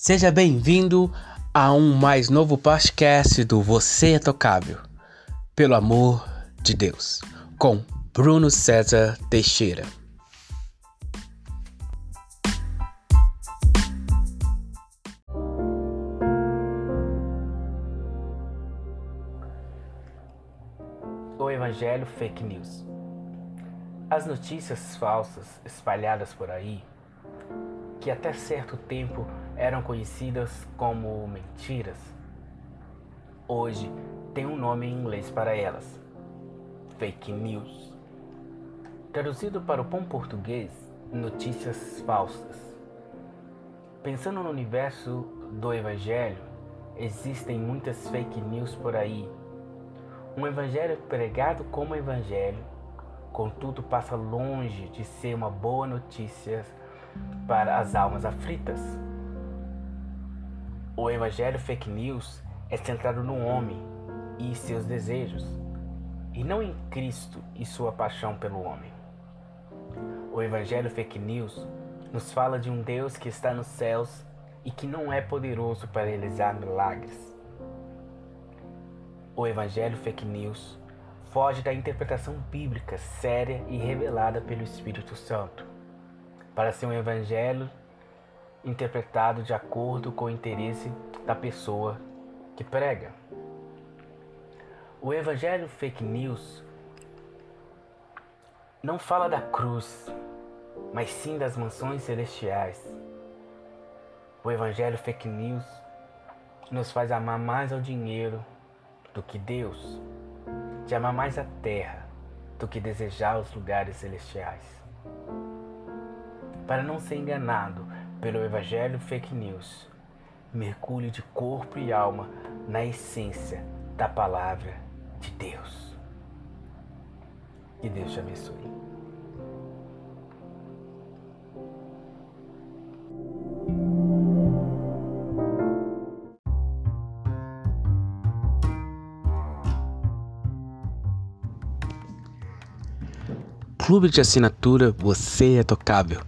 Seja bem-vindo a um mais novo podcast do Você é Tocável, pelo amor de Deus, com Bruno César Teixeira. O Evangelho Fake News. As notícias falsas espalhadas por aí, que até certo tempo eram conhecidas como mentiras, hoje tem um nome em inglês para elas: fake news. Traduzido para o bom português, notícias falsas. Pensando no universo do Evangelho, existem muitas fake news por aí. Um Evangelho pregado como Evangelho, contudo, passa longe de ser uma boa notícia para as almas aflitas. O evangelho fake news é centrado no homem e seus desejos, e não em Cristo e sua paixão pelo homem. O evangelho fake news nos fala de um Deus que está nos céus e que não é poderoso para realizar milagres. O evangelho fake news foge da interpretação bíblica séria e revelada pelo Espírito Santo para ser um evangelho interpretado de acordo com o interesse da pessoa que prega. O evangelho fake news não fala da cruz, mas sim das mansões celestiais. O evangelho fake news nos faz amar mais ao dinheiro do que Deus, de amar mais a terra do que desejar os lugares celestiais. Para não ser enganado pelo Evangelho Fake News, mergulhe de corpo e alma na essência da palavra de Deus. Que Deus te abençoe. Clube de assinatura Você é Tocável